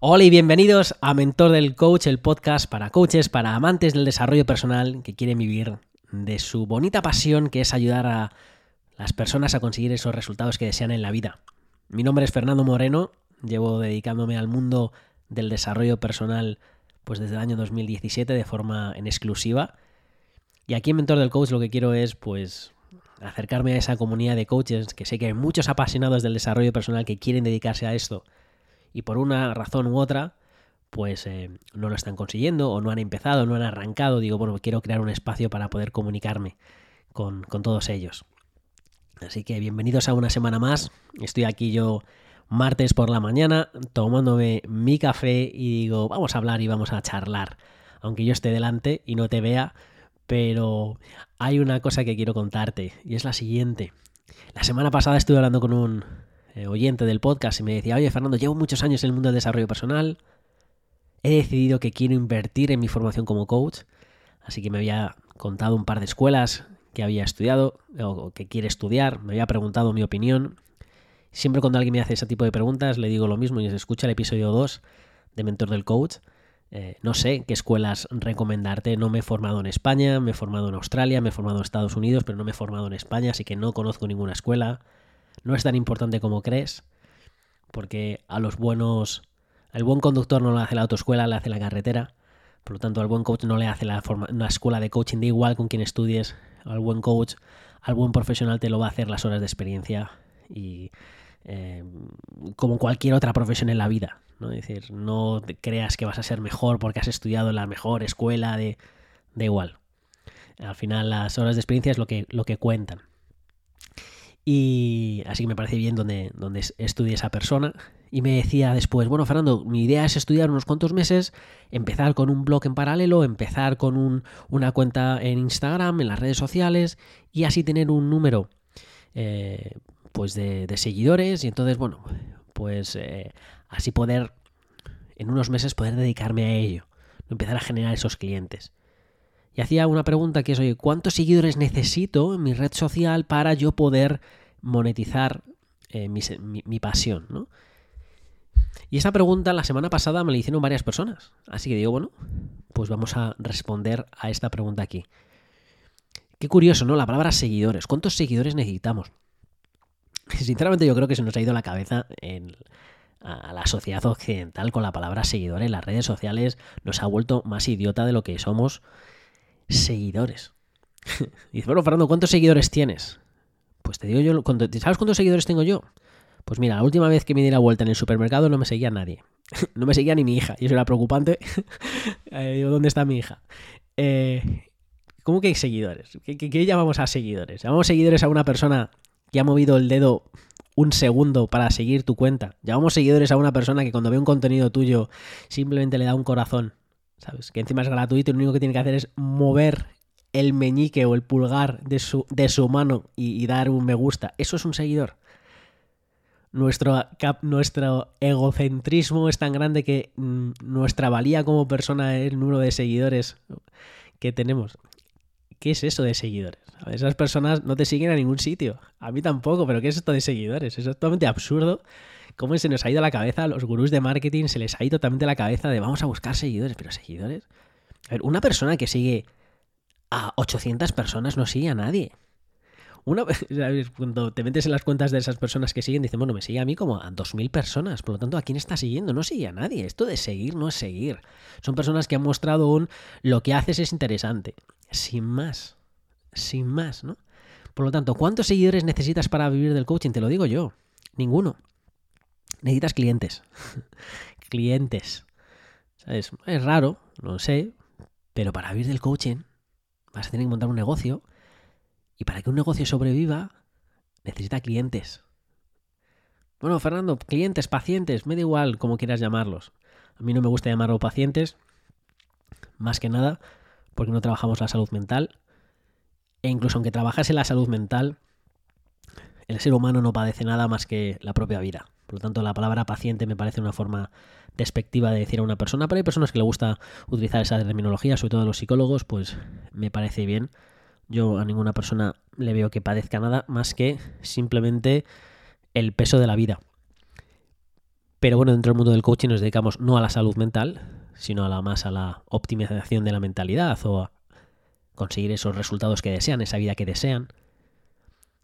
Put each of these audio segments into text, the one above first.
Hola y bienvenidos a Mentor del Coach, el podcast para coaches, para amantes del desarrollo personal que quieren vivir de su bonita pasión que es ayudar a las personas a conseguir esos resultados que desean en la vida. Mi nombre es Fernando Moreno, llevo dedicándome al mundo del desarrollo personal pues desde el año 2017 de forma en exclusiva. Y aquí en Mentor del Coach lo que quiero es pues acercarme a esa comunidad de coaches que sé que hay muchos apasionados del desarrollo personal que quieren dedicarse a esto y por una razón u otra, pues eh, no lo están consiguiendo o no han empezado, no han arrancado. Digo, bueno, quiero crear un espacio para poder comunicarme con, con todos ellos. Así que bienvenidos a una semana más. Estoy aquí yo martes por la mañana tomándome mi café y digo, vamos a hablar y vamos a charlar. Aunque yo esté delante y no te vea, pero hay una cosa que quiero contarte y es la siguiente. La semana pasada estuve hablando con un eh, oyente del podcast y me decía, oye Fernando, llevo muchos años en el mundo del desarrollo personal, he decidido que quiero invertir en mi formación como coach, así que me había contado un par de escuelas que había estudiado o que quiere estudiar, me había preguntado mi opinión. Siempre cuando alguien me hace ese tipo de preguntas le digo lo mismo y se escucha el episodio 2 de Mentor del Coach. Eh, no sé qué escuelas recomendarte. No me he formado en España, me he formado en Australia, me he formado en Estados Unidos, pero no me he formado en España, así que no conozco ninguna escuela no es tan importante como crees, porque a los buenos, al buen conductor no le hace la autoescuela, le hace la carretera. Por lo tanto, al buen coach no le hace la forma, una escuela de coaching, da igual con quien estudies. Al buen coach, al buen profesional te lo va a hacer las horas de experiencia y eh, como cualquier otra profesión en la vida. ¿no? Es decir, no creas que vas a ser mejor porque has estudiado en la mejor escuela, de, da igual. Al final las horas de experiencia es lo que, lo que cuentan. Y así que me parece bien donde, donde estudie esa persona. Y me decía después, bueno, Fernando, mi idea es estudiar unos cuantos meses, empezar con un blog en paralelo, empezar con un, una cuenta en Instagram, en las redes sociales, y así tener un número eh, pues de, seguidores. Y entonces, bueno, pues eh, así poder, en unos meses, poder dedicarme a ello, empezar a generar esos clientes. Y hacía una pregunta que es, oye, ¿cuántos seguidores necesito en mi red social para yo poder monetizar eh, mi, pasión? ¿no? Y esa pregunta la semana pasada me la hicieron varias personas. Así que digo, bueno, pues vamos a responder a esta pregunta aquí. Qué curioso, ¿no? La palabra seguidores. ¿Cuántos seguidores necesitamos? Sinceramente yo creo que se nos ha ido la cabeza en, a la sociedad occidental con la palabra seguidores. Las redes sociales nos ha vuelto más idiota de lo que somos seguidores. dice, bueno, Fernando, ¿cuántos seguidores tienes? Pues te digo yo, ¿sabes cuántos seguidores tengo yo? Pues mira, la última vez que me di la vuelta en el supermercado no me seguía nadie. no me seguía ni mi hija, y eso era preocupante. Eh, ¿dónde está mi hija? Eh, ¿Cómo que hay seguidores? ¿Qué, ¿Qué, llamamos a seguidores? ¿Llamamos seguidores a una persona que ha movido el dedo un segundo para seguir tu cuenta? ¿Llamamos seguidores a una persona que cuando ve un contenido tuyo simplemente le da un corazón ¿sabes? Que encima es gratuito y lo único que tiene que hacer es mover el meñique o el pulgar de su, de su mano y, dar un me gusta. Eso es un seguidor. Nuestro, nuestro egocentrismo es tan grande que mm, nuestra valía como persona es el número de seguidores que tenemos. ¿Qué es eso de seguidores? Esas personas no te siguen a ningún sitio. A mí tampoco, pero ¿qué es esto de seguidores? Es totalmente absurdo cómo se nos ha ido la cabeza a los gurús de marketing, se les ha ido totalmente la cabeza de vamos a buscar seguidores, pero seguidores. A ver, una persona que sigue a 800 personas no sigue a nadie. Una, cuando te metes en las cuentas de esas personas que siguen, dicen, bueno, me sigue a mí como a 2.000 personas. Por lo tanto, ¿a quién está siguiendo? No sigue a nadie. Esto de seguir no es seguir. Son personas que han mostrado un lo que haces es interesante. Sin más. Sin más, ¿no? Por lo tanto, ¿cuántos seguidores necesitas para vivir del coaching? Te lo digo yo. Ninguno necesitas clientes. clientes. ¿Sabes? Es raro, no sé, pero para vivir del coaching vas a tener que montar un negocio y para que un negocio sobreviva necesita clientes. Bueno, Fernando, clientes, pacientes, me da igual como quieras llamarlos. A mí no me gusta llamarlo pacientes, más que nada porque no trabajamos la salud mental. E incluso aunque trabajase la salud mental, el ser humano no padece nada más que la propia vida. Por lo tanto, la palabra paciente me parece una forma despectiva de decir a una persona, pero hay personas que le gusta utilizar esa terminología, sobre todo los psicólogos, pues me parece bien. Yo a ninguna persona le veo que padezca nada más que simplemente el peso de la vida. Pero bueno, dentro del mundo del coaching nos dedicamos no a la salud mental, sino a la más a la optimización de la mentalidad o a conseguir esos resultados que desean, esa vida que desean.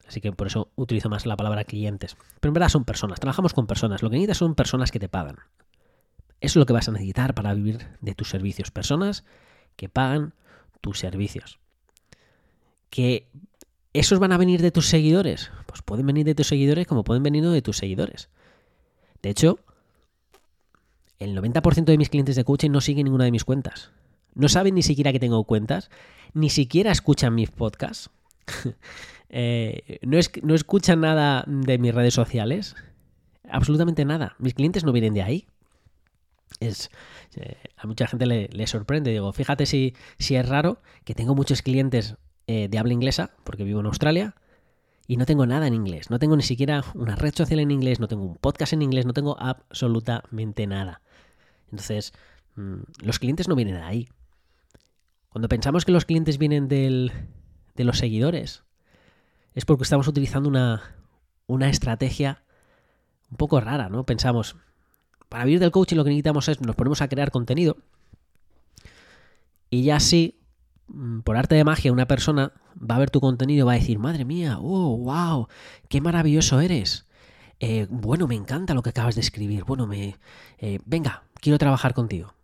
Así que por eso utilizo más la palabra clientes. Pero en verdad son personas, trabajamos con personas. Lo que necesitas son personas que te pagan. Eso es lo que vas a necesitar para vivir de tus servicios. Personas que pagan tus servicios. Que esos van a venir de tus seguidores. Pues pueden venir de tus seguidores como pueden venir de tus seguidores. De hecho, el 90% de mis clientes de coaching no siguen ninguna de mis cuentas. No saben ni siquiera que tengo cuentas, ni siquiera escuchan mis podcasts, eh, no, no escuchan nada de mis redes sociales, absolutamente nada. Mis clientes no vienen de ahí. Es, eh, a mucha gente le, sorprende. Digo, fíjate si, si, es raro que tengo muchos clientes eh, de habla inglesa, porque vivo en Australia, y no tengo nada en inglés. No tengo ni siquiera una red social en inglés, no tengo un podcast en inglés, no tengo absolutamente nada. Entonces, mm, los clientes no vienen de ahí. Cuando pensamos que los clientes vienen del, de los seguidores, es porque estamos utilizando una, una estrategia un poco rara, ¿no? Pensamos, para vivir del coaching lo que necesitamos es, nos ponemos a crear contenido y ya así, mm, por arte de magia, una persona va a ver tu contenido y va a decir, madre mía, oh, wow, qué maravilloso eres. Eh, bueno, me encanta lo que acabas de escribir. Bueno, me... Eh, venga, quiero trabajar contigo.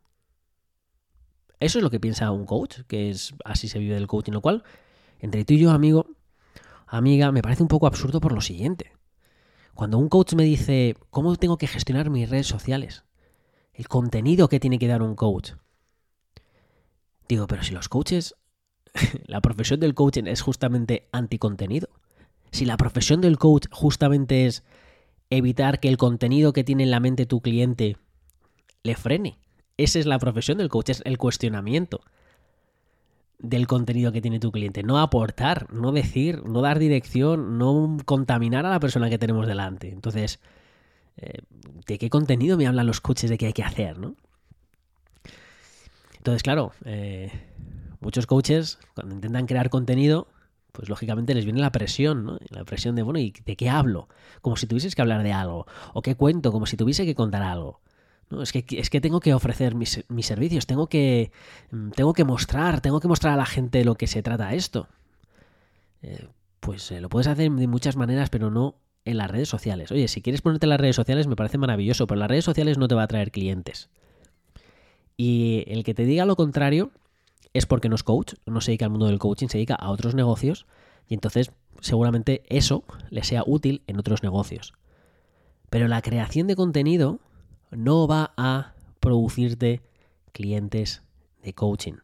Eso es lo que piensa un coach, que es así se vive el coaching, lo cual, entre tú y yo, amigo, amiga, me parece un poco absurdo por lo siguiente. Cuando un coach me dice, ¿cómo tengo que gestionar mis redes sociales? El contenido que tiene que dar un coach. Digo, pero si los coaches, la profesión del coaching es justamente anticontenido. Si la profesión del coach justamente es evitar que el contenido que tiene en la mente tu cliente le frene. Esa es la profesión del coach, es el cuestionamiento del contenido que tiene tu cliente. No aportar, no decir, no dar dirección, no contaminar a la persona que tenemos delante. Entonces, eh, ¿de qué contenido me hablan los coaches de qué hay que hacer? ¿no? Entonces, claro, eh, muchos coaches, cuando intentan crear contenido, pues lógicamente les viene la presión, ¿no? La presión de, bueno, ¿y de qué hablo? Como si tuvieses que hablar de algo. O qué cuento, como si tuviese que contar algo. ¿No? Es, que, es que tengo que ofrecer mis, servicios, tengo que, mm, tengo que mostrar, tengo que mostrar a la gente lo que se trata esto. Eh, pues eh, lo puedes hacer de muchas maneras, pero no en las redes sociales. Oye, si quieres ponerte en las redes sociales me parece maravilloso, pero las redes sociales no te va a traer clientes. Y el que te diga lo contrario es porque no es coach, no se dedica al mundo del coaching, se dedica a otros negocios y entonces seguramente eso le sea útil en otros negocios. Pero la creación de contenido no va a producirte clientes de coaching.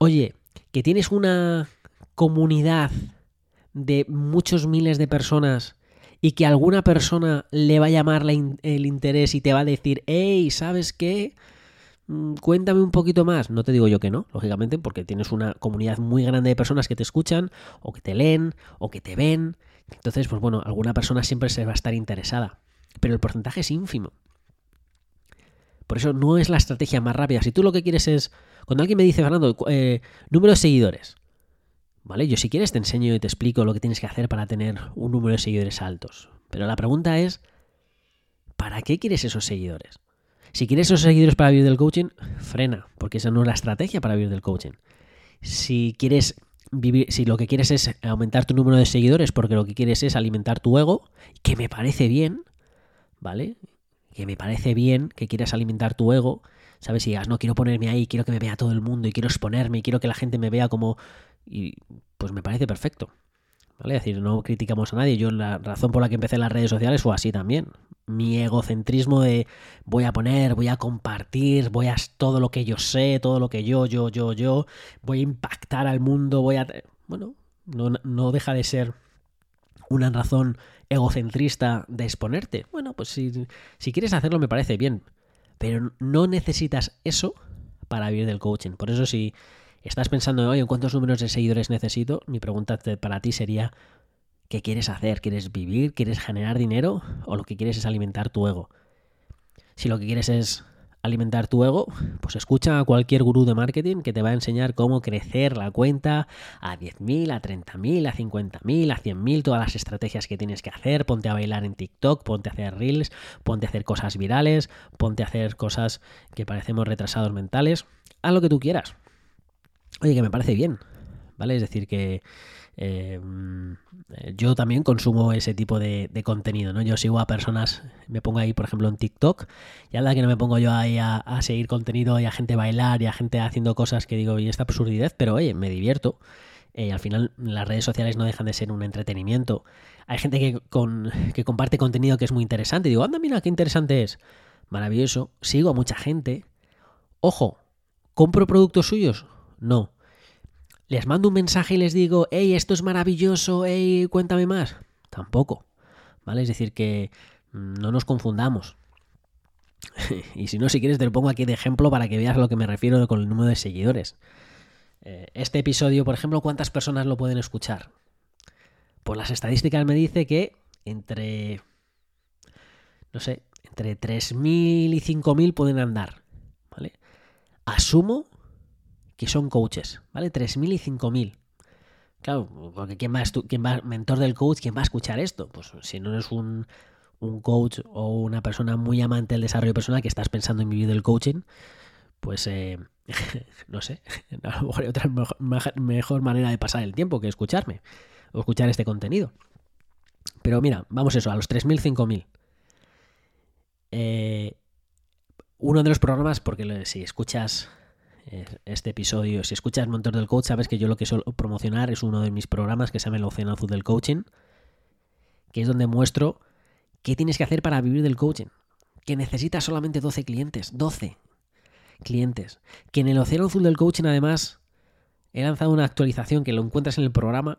Oye, que tienes una comunidad de muchos miles de personas y que alguna persona le va a llamar el interés y te va a decir, hey, ¿sabes qué? Mm, cuéntame un poquito más. No te digo yo que no, lógicamente, porque tienes una comunidad muy grande de personas que te escuchan, o que te leen, o que te ven. Entonces, pues bueno, alguna persona siempre se va a estar interesada. Pero el porcentaje es ínfimo. Por eso no es la estrategia más rápida. Si tú lo que quieres es. Cuando alguien me dice, Fernando, eh, número de seguidores. ¿Vale? Yo si quieres te enseño y te explico lo que tienes que hacer para tener un número de seguidores altos. Pero la pregunta es, ¿para qué quieres esos seguidores? Si quieres esos seguidores para vivir del coaching, frena, porque esa no es la estrategia para vivir del coaching. Si quieres vivir, si lo que quieres es aumentar tu número de seguidores porque lo que quieres es alimentar tu ego, que me parece bien, ¿vale? Que me parece bien que quieras alimentar tu ego, ¿sabes? Y digas, no, quiero ponerme ahí, quiero que me vea todo el mundo y quiero exponerme y quiero que la gente me vea como... Y pues me parece perfecto. ¿Vale? Es decir, no criticamos a nadie. Yo la razón por la que empecé las redes sociales fue así también. Mi egocentrismo de voy a poner, voy a compartir, voy a todo lo que yo sé, todo lo que yo, yo, yo, yo, voy a impactar al mundo, voy a... Bueno, no, no deja de ser una razón egocentrista de exponerte. Bueno, pues si, si quieres hacerlo me parece bien, pero no necesitas eso para vivir del coaching. Por eso si estás pensando, hoy en cuántos números de seguidores necesito, mi pregunta para ti sería, ¿qué quieres hacer? ¿Quieres vivir? ¿Quieres generar dinero? ¿O lo que quieres es alimentar tu ego? Si lo que quieres es alimentar tu ego, pues escucha a cualquier gurú de marketing que te va a enseñar cómo crecer la cuenta a 10.000, a 30.000, a 50.000, a 100.000, todas las estrategias que tienes que hacer, ponte a bailar en TikTok, ponte a hacer reels, ponte a hacer cosas virales, ponte a hacer cosas que parecemos retrasados mentales, haz lo que tú quieras. Oye, que me parece bien, ¿vale? Es decir, que eh, yo también consumo ese tipo de, contenido, ¿no? Yo sigo a personas, me pongo ahí, por ejemplo, en TikTok, y la que no me pongo yo ahí a, seguir contenido y a gente bailar y a gente haciendo cosas que digo, y esta absurdidez, pero oye, me divierto. eh, al final las redes sociales no dejan de ser un entretenimiento. Hay gente que, con, que comparte contenido que es muy interesante. Digo, anda, mira, qué interesante es. Maravilloso. Sigo a mucha gente. Ojo, ¿compro productos suyos? No les mando un mensaje y les digo, hey, esto es maravilloso, hey, cuéntame más. Tampoco. ¿Vale? Es decir, que mm, no nos confundamos. y si no, si quieres, te lo pongo aquí de ejemplo para que veas a lo que me refiero con el número de seguidores. Eh, este episodio, por ejemplo, ¿cuántas personas lo pueden escuchar? Pues las estadísticas me dice que entre, no sé, entre 3.000 y 5.000 pueden andar. ¿Vale? Asumo que son coaches, ¿vale? 3.000 y 5.000. Claro, porque ¿quién va, quién va, mentor del coach, quién va a escuchar esto? Pues si no eres un, coach o una persona muy amante del desarrollo personal que estás pensando en vivir del coaching, pues eh, no sé, a lo mejor hay otra mejor, manera de pasar el tiempo que escucharme o escuchar este contenido. Pero mira, vamos eso, a los 3.000, 5.000. Eh, uno de los programas, porque si escuchas este episodio. Si escuchas Montón del Coach, sabes que yo lo que suelo promocionar es uno de mis programas que se llama El Océano Azul del Coaching, que es donde muestro qué tienes que hacer para vivir del coaching. Que necesitas solamente 12 clientes. 12 clientes. Que en el Océano Azul del Coaching, además, he lanzado una actualización que lo encuentras en el programa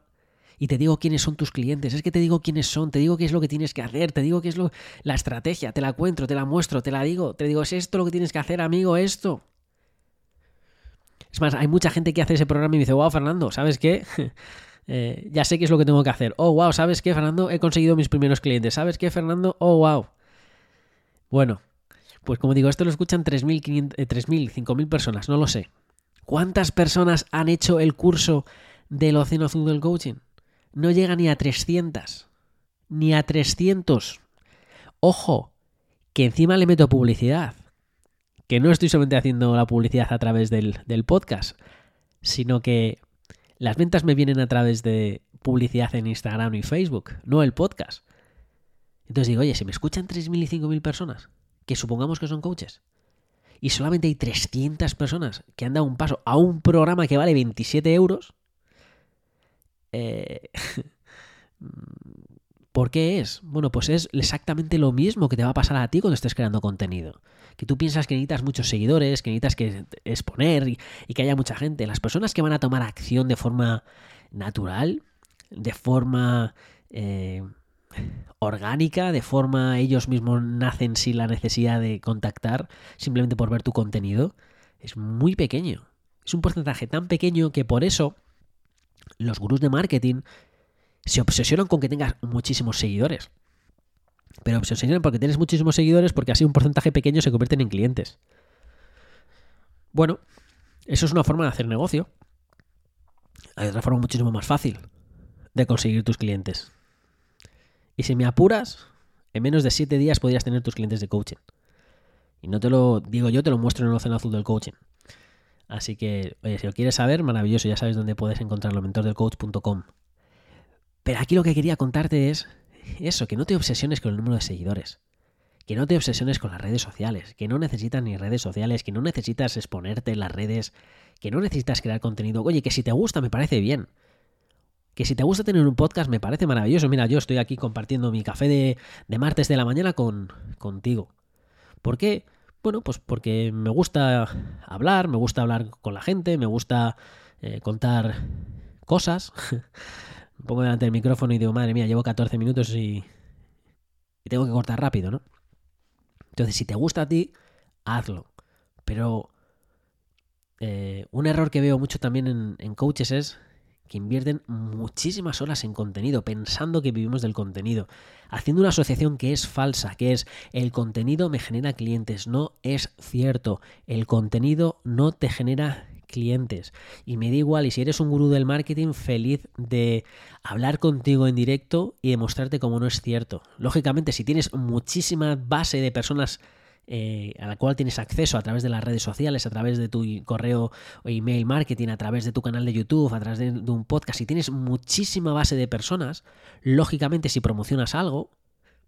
y te digo quiénes son tus clientes. Es que te digo quiénes son, te digo qué es lo que tienes que hacer, te digo qué es lo, la estrategia, te la cuento, te la muestro, te la digo, te digo, es esto lo que tienes que hacer, amigo, esto. Es más, hay mucha gente que hace ese programa y me dice, wow, Fernando, ¿sabes qué? Eh, ya sé qué es lo que tengo que hacer. Oh, wow, ¿sabes qué, Fernando? He conseguido mis primeros clientes. ¿Sabes qué, Fernando? Oh, wow. Bueno, pues como digo, esto lo escuchan 3.000, 3.000, 5.000 personas, no lo sé. ¿Cuántas personas han hecho el curso del Océano Azul del Coaching? No llega ni a 300. Ni a 300. Ojo, que encima le meto publicidad que no estoy solamente haciendo la publicidad a través del, podcast, sino que las ventas me vienen a través de publicidad en Instagram y Facebook, no el podcast. Entonces digo, oye, si me escuchan 3.000 y 5.000 personas, que supongamos que son coaches, y solamente hay 300 personas que han dado un paso a un programa que vale 27 euros, eh, ¿por qué es? Bueno, pues es exactamente lo mismo que te va a pasar a ti cuando estés creando contenido que tú piensas que necesitas muchos seguidores, que necesitas que exponer y, que haya mucha gente. Las personas que van a tomar acción de forma natural, de forma eh, orgánica, de forma ellos mismos nacen sin la necesidad de contactar, simplemente por ver tu contenido, es muy pequeño. Es un porcentaje tan pequeño que por eso los gurús de marketing se obsesionan con que tengas muchísimos seguidores. Pero se enseñan porque tienes muchísimos seguidores porque así un porcentaje pequeño se convierten en clientes. Bueno, eso es una forma de hacer negocio. Hay otra forma muchísimo más fácil de conseguir tus clientes. Y si me apuras, en menos de 7 días podrías tener tus clientes de coaching. Y no te lo digo yo, te lo muestro en el océano azul del coaching. Así que, oye, si lo quieres saber, maravilloso, ya sabes dónde puedes encontrarlo, mentordelcoach.com. Pero aquí lo que quería contarte es eso, que no te obsesiones con el número de seguidores. Que no te obsesiones con las redes sociales, que no necesitas ni redes sociales, que no necesitas exponerte en las redes, que no necesitas crear contenido. Oye, que si te gusta me parece bien. Que si te gusta tener un podcast me parece maravilloso. Mira, yo estoy aquí compartiendo mi café de, martes de la mañana con, contigo. ¿Por qué? Bueno, pues porque me gusta hablar, me gusta hablar con la gente, me gusta eh, contar cosas. pongo delante del micrófono y digo, madre mía, llevo 14 minutos y, tengo que cortar rápido, ¿no? Entonces, si te gusta a ti, hazlo. Pero eh, un error que veo mucho también en, coaches es que invierten muchísimas horas en contenido, pensando que vivimos del contenido, haciendo una asociación que es falsa, que es el contenido me genera clientes. No es cierto, el contenido no te genera clientes. Y me da igual, y si eres un gurú del marketing, feliz de hablar contigo en directo y demostrarte cómo no es cierto. Lógicamente, si tienes muchísima base de personas eh, a la cual tienes acceso a través de las redes sociales, a través de tu correo o email marketing, a través de tu canal de YouTube, a través de, de un podcast, si tienes muchísima base de personas, lógicamente si promocionas algo,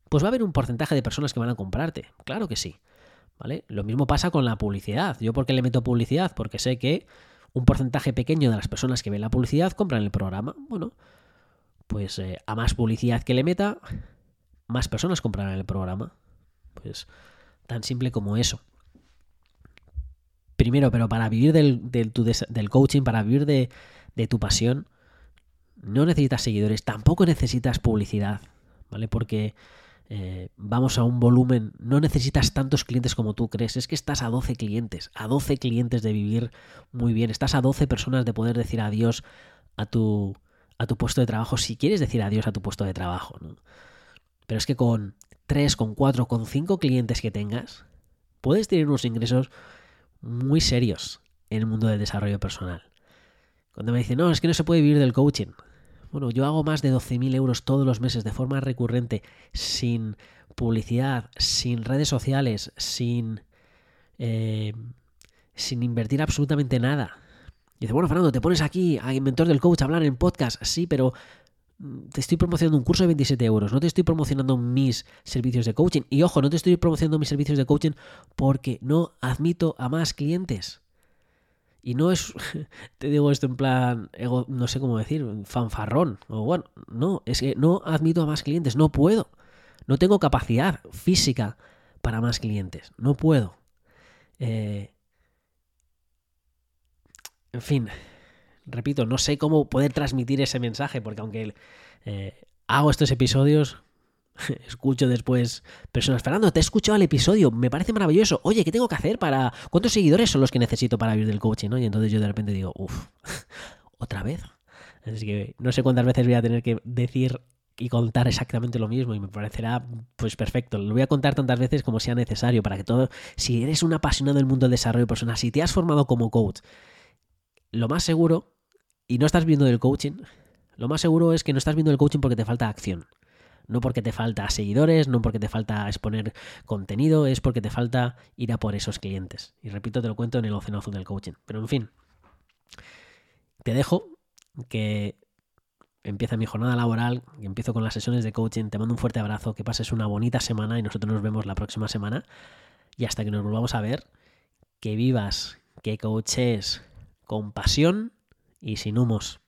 pues va a haber un porcentaje de personas que van a comprarte. Claro que sí. ¿Vale? Lo mismo pasa con la publicidad. ¿Yo por qué le meto publicidad? Porque sé que un porcentaje pequeño de las personas que ven la publicidad compran el programa. Bueno, pues eh, a más publicidad que le meta, más personas comprarán el programa. Pues tan simple como eso. Primero, pero para vivir del, del, coaching, para vivir de, de tu pasión, no necesitas seguidores, tampoco necesitas publicidad, ¿vale? Porque eh, vamos a un volumen, no necesitas tantos clientes como tú crees, es que estás a 12 clientes, a 12 clientes de vivir muy bien, estás a 12 personas de poder decir adiós a tu, a tu puesto de trabajo, si quieres decir adiós a tu puesto de trabajo. Pero es que con 3, con 4, con 5 clientes que tengas, puedes tener unos ingresos muy serios en el mundo del desarrollo personal. Cuando me dicen, no, es que no se puede vivir del coaching. Bueno, yo hago más de 12.000 euros todos los meses de forma recurrente, sin publicidad, sin redes sociales, sin, eh, sin invertir absolutamente nada. Y dice, bueno, Fernando, te pones aquí a Inventor del Coach a hablar en podcast. Sí, pero mm, te estoy promocionando un curso de 27 euros, no te estoy promocionando mis servicios de coaching. Y ojo, no te estoy promocionando mis servicios de coaching porque no admito a más clientes. Y no es, te digo esto en plan, no sé cómo decir, fanfarrón. O bueno, no, es que no admito a más clientes, no puedo. No tengo capacidad física para más clientes, no puedo. Eh, en fin, repito, no sé cómo poder transmitir ese mensaje, porque aunque eh, hago estos episodios, escucho después personas, Fernando, te he escuchado el episodio, me parece maravilloso. Oye, ¿qué tengo que hacer para... ¿Cuántos seguidores son los que necesito para vivir del coaching? ¿no? Y entonces yo de repente digo, uff, ¿otra vez? Así que no sé cuántas veces voy a tener que decir y contar exactamente lo mismo y me parecerá pues perfecto. Lo voy a contar tantas veces como sea necesario para que todo, si eres un apasionado del mundo del desarrollo personal, si te has formado como coach, lo más seguro, y no estás viendo del coaching, lo más seguro es que no estás viendo el coaching porque te falta acción. No porque te falta seguidores, no porque te falta exponer contenido, es porque te falta ir a por esos clientes. Y repito, te lo cuento en el océano azul del coaching. Pero en fin, te dejo que empieza mi jornada laboral, que empiezo con las sesiones de coaching. Te mando un fuerte abrazo, que pases una bonita semana y nosotros nos vemos la próxima semana. Y hasta que nos volvamos a ver, que vivas, que coaches con pasión y sin humos.